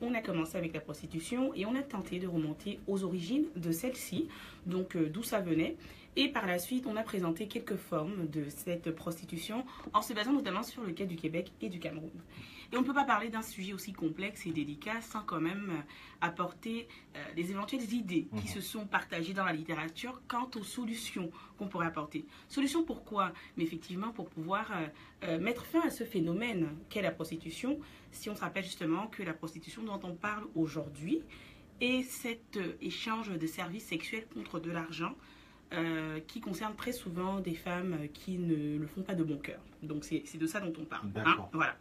On a commencé avec la prostitution et on a tenté de remonter aux origines de celle-ci, donc euh, d'où ça venait. Et par la suite, on a présenté quelques formes de cette prostitution en se basant notamment sur le cas du Québec et du Cameroun. Et on ne peut pas parler d'un sujet aussi complexe et délicat sans quand même euh, apporter euh, des éventuelles idées qui se sont partagées dans la littérature quant aux solutions qu'on pourrait apporter. Solutions pourquoi? Mais effectivement pour pouvoir euh, mettre fin à ce phénomène qu'est la prostitution, si on se rappelle justement que la prostitution dont on parle aujourd'hui est cet échange de services sexuels contre de l'argent qui concerne très souvent des femmes qui ne le font pas de bon cœur. Donc c'est de ça dont on parle. Hein voilà.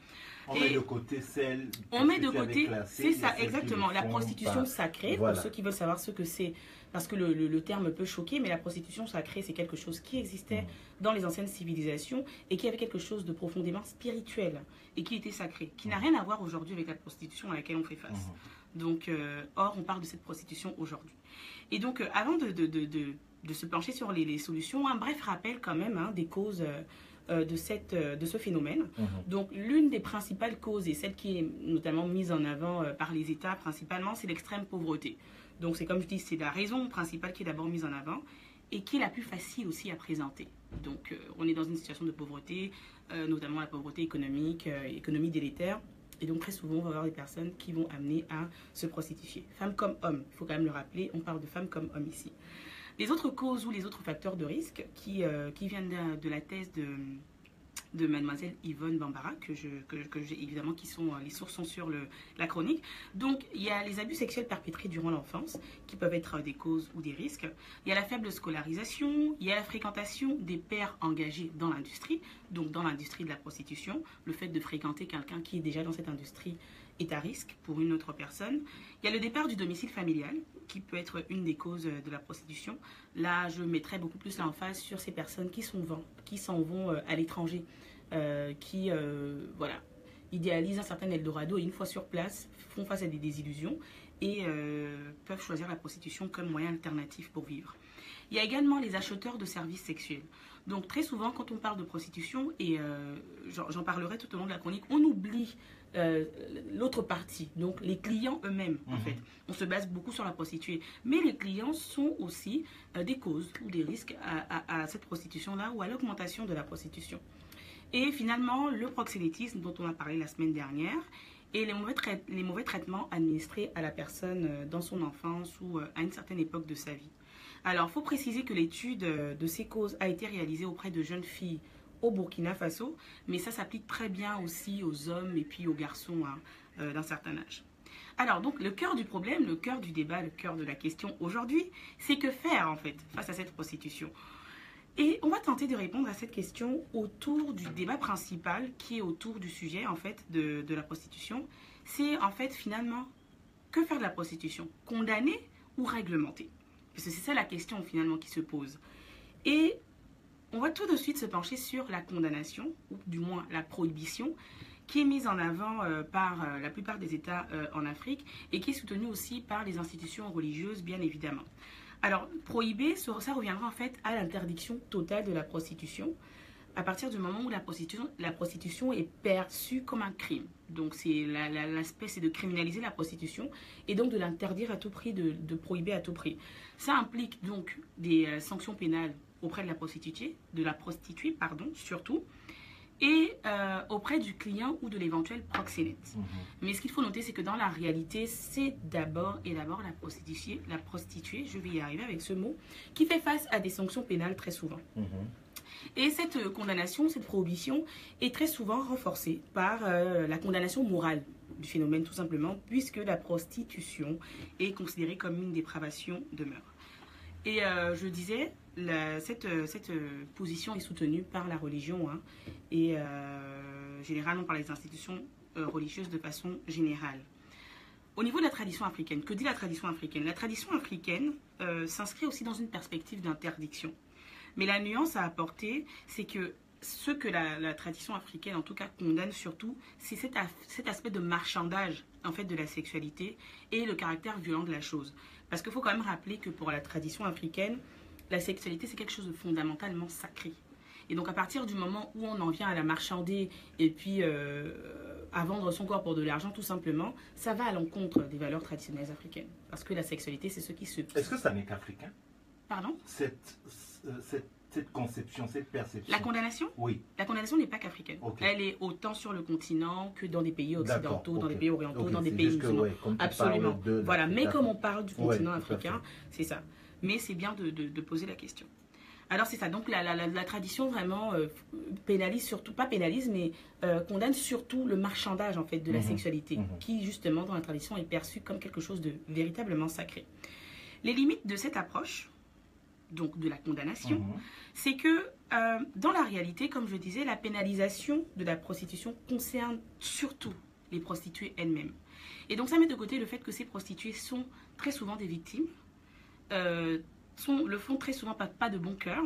On met de côté celle. On met de côté, c'est ça, exactement. La prostitution sacrée, pour ceux qui veulent savoir ce que c'est, parce que le, terme peut choquer, mais la prostitution sacrée, c'est quelque chose qui existait mm. dans les anciennes civilisations et qui avait quelque chose de profondément spirituel et qui était sacré, qui n'a mm. rien à voir aujourd'hui avec la prostitution à laquelle on fait face. Mm. Donc, euh, or, on parle de cette prostitution aujourd'hui. Et donc, euh, avant de, de, se pencher sur les, solutions, un bref rappel quand même hein, des causes. Euh, euh, de, cette, euh, de ce phénomène. Mhm. Donc l'une des principales causes, et celle qui est notamment mise en avant euh, par les États principalement, c'est l'extrême pauvreté. Donc c'est comme je dis, c'est la raison principale qui est d'abord mise en avant et qui est la plus facile aussi à présenter. Donc on est dans une situation de pauvreté, notamment la pauvreté économique, économie délétère. Et donc très souvent, on va avoir des personnes qui vont amener à se prostituer. Femmes comme hommes, il faut quand même le rappeler, on parle de femmes comme hommes ici. Les autres causes ou les autres facteurs de risque qui, euh, qui viennent de, la thèse de, de mademoiselle Yvonne Bambara, que je, que, j'ai évidemment, qui sont, euh, les sources sont sur le, la chronique. Donc, il y a les abus sexuels perpétrés durant l'enfance, qui peuvent être des causes ou des risques. Il y a la faible scolarisation, il y a la fréquentation des pères engagés dans l'industrie, donc dans l'industrie de la prostitution, le fait de fréquenter quelqu'un qui est déjà dans cette industrie est à risque pour une autre personne. Il y a le départ du domicile familial, qui peut être une des causes de la prostitution. Là, je mettrais beaucoup plus l'emphase sur ces personnes qui s'en vont, euh, à l'étranger, euh, qui euh, voilà, idéalisent un certain Eldorado et une fois sur place, font face à des désillusions et peuvent choisir la prostitution comme moyen alternatif pour vivre. Il y a également les acheteurs de services sexuels. Donc très souvent, quand on parle de prostitution, et j'en parlerai tout au long de la chronique, on oublie euh, l'autre partie, donc les clients eux-mêmes, en mhm. fait. On se base beaucoup sur la prostituée. Mais les clients sont aussi euh, des causes ou des risques à, cette prostitution-là ou à l'augmentation de la prostitution. Et finalement, le proxénétisme dont on a parlé la semaine dernière et les mauvais, les mauvais traitements administrés à la personne euh, dans son enfance ou à une certaine époque de sa vie. Alors, il faut préciser que l'étude de ces causes a été réalisée auprès de jeunes filles au Burkina Faso, mais ça s'applique très bien aussi aux hommes et puis aux garçons hein, euh, d'un certain âge. Alors, donc, le cœur du problème, le cœur du débat, le cœur de la question aujourd'hui, c'est que faire, en fait, face à cette prostitution Et on va tenter de répondre à cette question autour du débat principal qui est autour du sujet, en fait, de, de la prostitution. C'est, en fait, finalement, que faire de la prostitution? Condamner ou réglementer? Parce que c'est ça la question, finalement, qui se pose. Et on va tout de suite se pencher sur la condamnation, ou du moins la prohibition, qui est mise en avant euh, par euh, la plupart des États euh, en Afrique et qui est soutenue aussi par les institutions religieuses, bien évidemment. Alors, prohiber, ça reviendra en fait à l'interdiction totale de la prostitution à partir du moment où la prostitution, est perçue comme un crime. Donc, l'aspect, c'est de criminaliser la prostitution et donc de l'interdire à tout prix, de, de, prohiber à tout prix. Ça implique donc des sanctions pénales auprès de la prostituée, de la prostituée pardon, surtout, et euh, auprès du client ou de l'éventuel proxénète. Mhm. Mais ce qu'il faut noter, c'est que dans la réalité, c'est d'abord et d'abord la prostituée, la prostituée, je vais y arriver avec ce mot, qui fait face à des sanctions pénales très souvent. Mhm. Et cette euh, condamnation, cette prohibition est très souvent renforcée par euh, la condamnation morale du phénomène tout simplement, puisque la prostitution est considérée comme une dépravation de mœurs. Et je disais, cette, cette, position est soutenue par la religion hein, et euh, généralement par les institutions euh, religieuses de façon générale. Au niveau de la tradition africaine, que dit la tradition africaine? La tradition africaine euh, s'inscrit aussi dans une perspective d'interdiction. Mais la nuance à apporter, c'est que ce que la, tradition africaine, en tout cas, condamne surtout, c'est cet, cet, aspect de marchandage, en fait, de la sexualité et le caractère violent de la chose. Parce qu'il faut quand même rappeler que pour la tradition africaine, la sexualité, c'est quelque chose de fondamentalement sacré. Et donc à partir du moment où on en vient à la marchander et puis euh, à vendre son corps pour de l'argent tout simplement, ça va à l'encontre des valeurs traditionnelles africaines. Parce que la sexualité, c'est ce qui se... Est-ce que ça n'est qu'africain? Pardon? Cette, cette, cette, conception, cette perception. La condamnation? Oui. La condamnation n'est pas qu'africaine. Elle est autant sur le continent que dans des pays occidentaux, dans des pays orientaux, dans des pays musulmans. Absolument. voilà, mais comme on parle du continent africain, c'est ça. Mais c'est bien de, de, poser la question. Alors c'est ça, donc la, la, la, tradition vraiment euh, pénalise surtout, pas pénalise, mais euh, condamne surtout le marchandage en fait de la mhm. sexualité, mhm. qui justement dans la tradition est perçu comme quelque chose de véritablement sacré. Les limites de cette approche, donc de la condamnation, mhm. c'est que euh, dans la réalité, comme je disais, la pénalisation de la prostitution concerne surtout les prostituées elles-mêmes. Et donc ça met de côté le fait que ces prostituées sont très souvent des victimes, euh, le font très souvent pas, de bon cœur.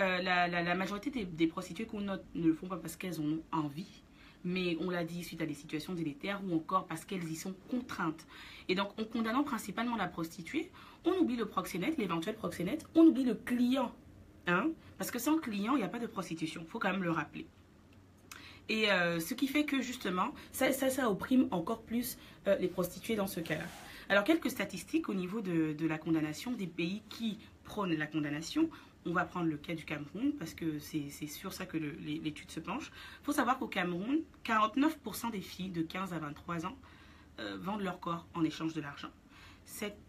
Euh, la, majorité des, prostituées qu'on note ne le font pas parce qu'elles en ont envie, mais on l'a dit suite à des situations délétères ou encore parce qu'elles y sont contraintes. Et donc, en condamnant principalement la prostituée, on oublie le proxénète, l'éventuel proxénète, on oublie le client. Hein Parce que sans client, il n'y a pas de prostitution. Il faut quand même le rappeler. Et euh, ce qui fait que justement, ça, ça, opprime encore plus les prostituées dans ce cas-là. Alors, quelques statistiques au niveau de, de, la condamnation des pays qui prônent la condamnation. On va prendre le cas du Cameroun parce que c'est sur ça que l'étude se penche. Il faut savoir qu'au Cameroun, 49% des filles de 15 à 23 ans euh, vendent leur corps en échange de l'argent.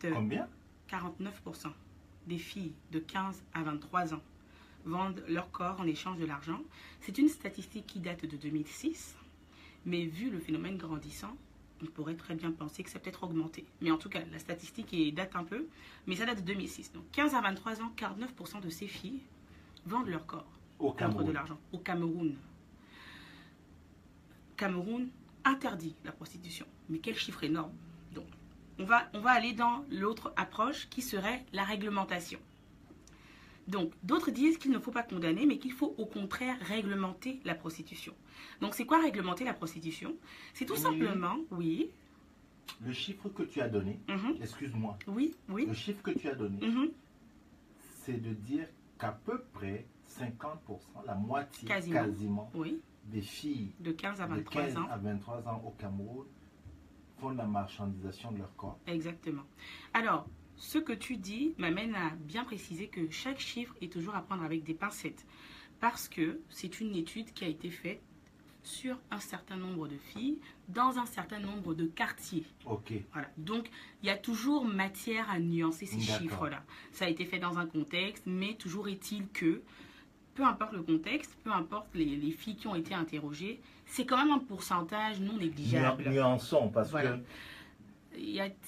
Combien? 49% des filles de 15 à 23 ans vendent leur corps en échange de l'argent. C'est une statistique qui date de 2006, mais vu le phénomène grandissant, on pourrait très bien penser que c'est peut-être augmenté. Mais en tout cas, la statistique date un peu, mais ça date de 2006. Donc 15 à 23 ans, 49% de ces filles vendent leur corps au contre de l'argent. Au Cameroun. Cameroun interdit la prostitution. Mais quel chiffre énorme. Donc, on va, on va aller dans l'autre approche qui serait la réglementation. Donc, d'autres disent qu'il ne faut pas condamner, mais qu'il faut au contraire réglementer la prostitution. Donc, c'est quoi réglementer la prostitution? C'est tout simplement, oui. Le chiffre que tu as donné, mhm. excuse-moi. Oui, oui. Le chiffre que tu as donné, mhm. c'est de dire qu'à peu près 50%, la moitié quasiment, oui. des filles de 15 à 23 de 15 à 23 ans au Cameroun font la marchandisation de leur corps. Exactement. Alors, ce que tu dis m'amène à bien préciser que chaque chiffre est toujours à prendre avec des pincettes. Parce que c'est une étude qui a été faite sur un certain nombre de filles dans un certain nombre de quartiers. Ok. Voilà. Donc, il y a toujours matière à nuancer ces chiffres-là. Ça a été fait dans un contexte, mais toujours est-il que, peu importe le contexte, peu importe les, les filles qui ont été interrogées, c'est quand même un pourcentage non négligeable. Nuançons, parce que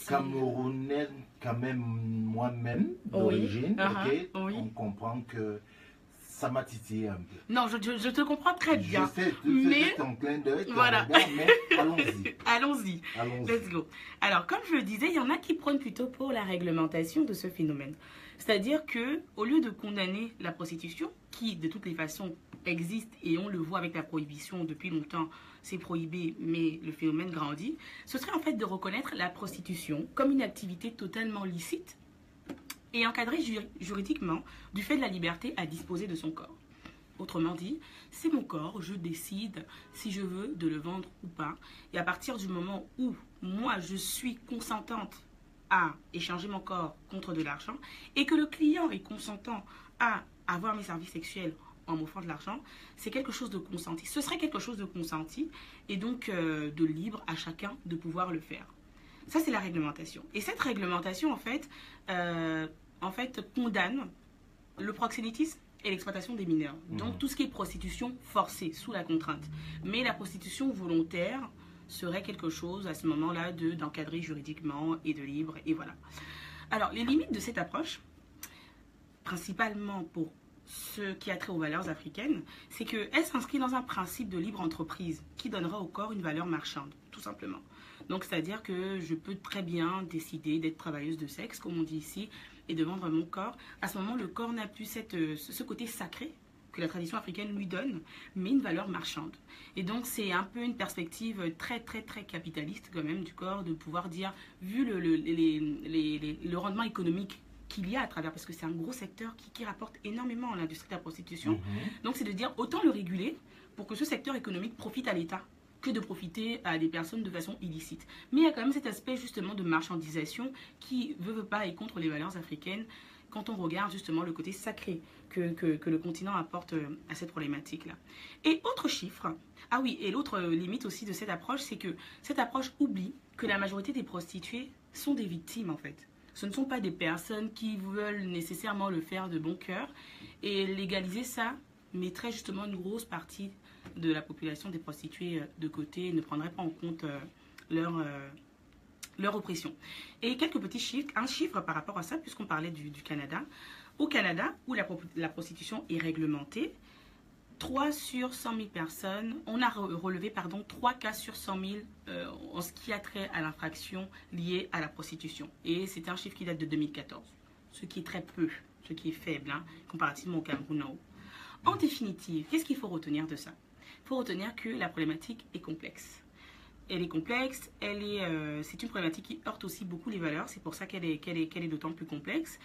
Camerounais, quand même moi-même, d'origine, uh-huh. on comprend que ça m'a titillé un peu. Non, je, je, te comprends très bien. Je sais, mais en clin d'œil, voilà. mais allons-y. allons-y. Let's go. Alors, comme je le disais, il y en a qui prônent plutôt pour la réglementation de ce phénomène. C'est-à-dire que, au lieu de condamner la prostitution, qui de toutes les façons existe et on le voit avec la prohibition depuis longtemps, c'est prohibé, mais le phénomène grandit, ce serait en fait de reconnaître la prostitution comme une activité totalement licite et encadrée juridiquement du fait de la liberté à disposer de son corps. Autrement dit, c'est mon corps, je décide si je veux de le vendre ou pas. Et à partir du moment où moi je suis consentante à échanger mon corps contre de l'argent et que le client est consentant à avoir mes services sexuels en m'offrant de l'argent, c'est quelque chose de consenti. Ce serait quelque chose de consenti et donc euh, de libre à chacun de pouvoir le faire. Ça, c'est la réglementation. Et cette réglementation, en fait, euh, en fait condamne le proxénétisme et l'exploitation des mineurs. Mmh. Donc, tout ce qui est prostitution forcée, sous la contrainte. Mais la prostitution volontaire serait quelque chose, à ce moment-là, d'encadrer juridiquement et de libre. Et voilà. Alors, les limites de cette approche, principalement pour ce qui a trait aux valeurs africaines, c'est qu'elle s'inscrit dans un principe de libre entreprise qui donnera au corps une valeur marchande, tout simplement. Donc, c'est-à-dire que je peux très bien décider d'être travailleuse de sexe, comme on dit ici, et de vendre mon corps. À ce moment, le corps n'a plus cette, ce côté sacré que la tradition africaine lui donne, mais une valeur marchande. Et donc, c'est un peu une perspective très, très, très capitaliste quand même du corps, de pouvoir dire, vu le, le, le rendement économique qu'il y a à travers, parce que c'est un gros secteur qui, rapporte énormément à l'industrie de la prostitution. Mhm. Donc c'est de dire autant le réguler pour que ce secteur économique profite à l'État que de profiter à des personnes de façon illicite. Mais il y a quand même cet aspect justement de marchandisation qui veut, veut pas et contre les valeurs africaines quand on regarde justement le côté sacré que, que, le continent apporte euh, à cette problématique-là. Et autre chiffre, ah oui, et l'autre euh, limite aussi de cette approche, c'est que cette approche oublie que la majorité des prostituées sont des victimes en fait. Ce ne sont pas des personnes qui veulent nécessairement le faire de bon cœur. Et légaliser ça mettrait justement une grosse partie de la population des prostituées euh, de côté et ne prendrait pas en compte leur, leur oppression. Et quelques petits chiffres, un chiffre par rapport à ça, puisqu'on parlait du, Canada. Au Canada, où la, prostitution est réglementée, 3 sur 100 000 personnes, on a relevé pardon, 3 cas sur 100 000 euh, en ce qui a trait à l'infraction liée à la prostitution. Et c'est un chiffre qui date de 2014, ce qui est très peu, ce qui est faible hein, comparativement au Cameroun en définitive, qu'est-ce qu'il faut retenir de ça? Il faut retenir que la problématique est complexe elle est complexe, elle est, euh, c'est une problématique qui heurte aussi beaucoup les valeurs, c'est pour ça qu'elle est, qu'elle est, qu'elle est d'autant plus complexe,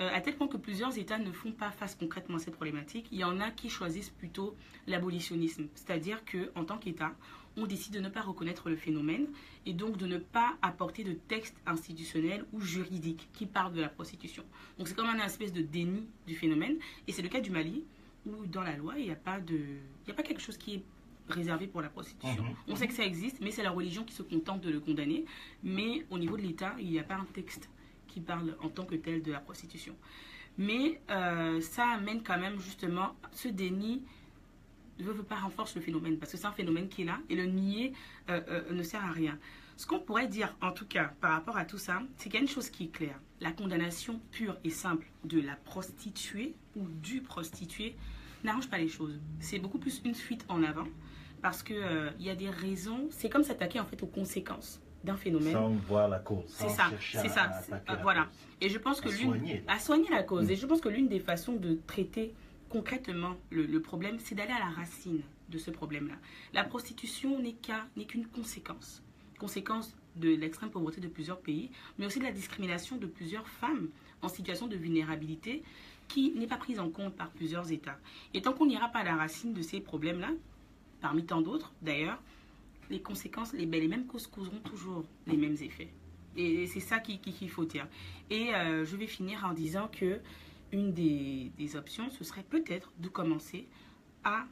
euh, à tel point que plusieurs États ne font pas face concrètement à cette problématique. Il y en a qui choisissent plutôt l'abolitionnisme, c'est-à-dire qu'en tant qu'État, on décide de ne pas reconnaître le phénomène et donc de ne pas apporter de texte institutionnel ou juridique qui parle de la prostitution. Donc c'est comme un espèce de déni du phénomène et c'est le cas du Mali où dans la loi il n'y a de, a pas quelque chose qui est réservé pour la prostitution. Mhm. On sait que ça existe, mais c'est la religion qui se contente de le condamner. Mais au niveau de l'État, il n'y a pas un texte qui parle en tant que tel de la prostitution. Mais euh, ça amène quand même justement ce déni ne veut pas renforcer le phénomène parce que c'est un phénomène qui est là et le nier euh, euh, ne sert à rien. Ce qu'on pourrait dire en tout cas par rapport à tout ça, c'est qu'il y a une chose qui est claire. La condamnation pure et simple de la prostituée ou du prostitué n'arrange pas les choses. C'est beaucoup plus une fuite en avant parce qu'il euh, y a des raisons. C'est comme s'attaquer en fait aux conséquences d'un phénomène. Sans voir la cause. C'est ça, c'est ça. Euh, voilà. Et je pense que l'une. À soigner la cause. Mm. Et je pense que l'une des façons de traiter concrètement le, problème, c'est d'aller à la racine de ce problème-là. La prostitution n'est qu'une conséquence. Conséquence de l'extrême pauvreté de plusieurs pays, mais aussi de la discrimination de plusieurs femmes en situation de vulnérabilité qui n'est pas prise en compte par plusieurs États. Et tant qu'on n'ira pas à la racine de ces problèmes-là, parmi tant d'autres d'ailleurs, les conséquences, les, mêmes causes causeront toujours les mêmes effets. Et c'est ça qu'il qui, faut dire. Et euh, je vais finir en disant que une des options, ce serait peut-être de commencer à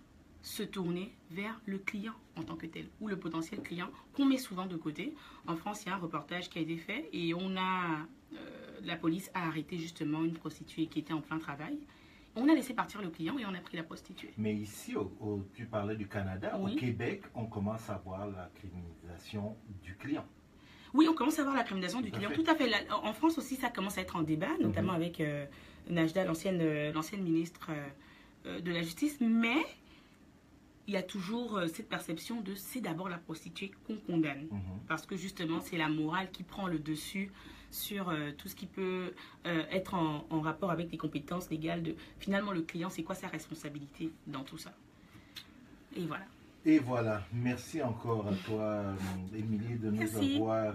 se tourner vers le client en tant que tel, ou le potentiel client qu'on met souvent de côté. En France, il y a un reportage qui a été fait et on a, euh, la police a arrêté justement une prostituée qui était en plein travail on a laissé partir le client et on a pris la prostituée. Mais ici, tu parlais du Canada, au Québec, on commence à voir la criminalisation du client. Oui, on commence à voir la criminalisation du client. Tout à fait. En France aussi, ça commence à être en débat, notamment mhm. avec euh, Najda, l'ancienne euh, ministre euh, de la Justice. Mais il y a toujours cette perception de c'est d'abord la prostituée qu'on condamne. Mhm. Parce que justement, c'est la morale qui prend le dessus sur euh, tout ce qui peut euh, être en, rapport avec des compétences légales de finalement le client, c'est quoi sa responsabilité dans tout ça? Et voilà. Et voilà, merci encore à toi, euh, Émilie, de nous avoir...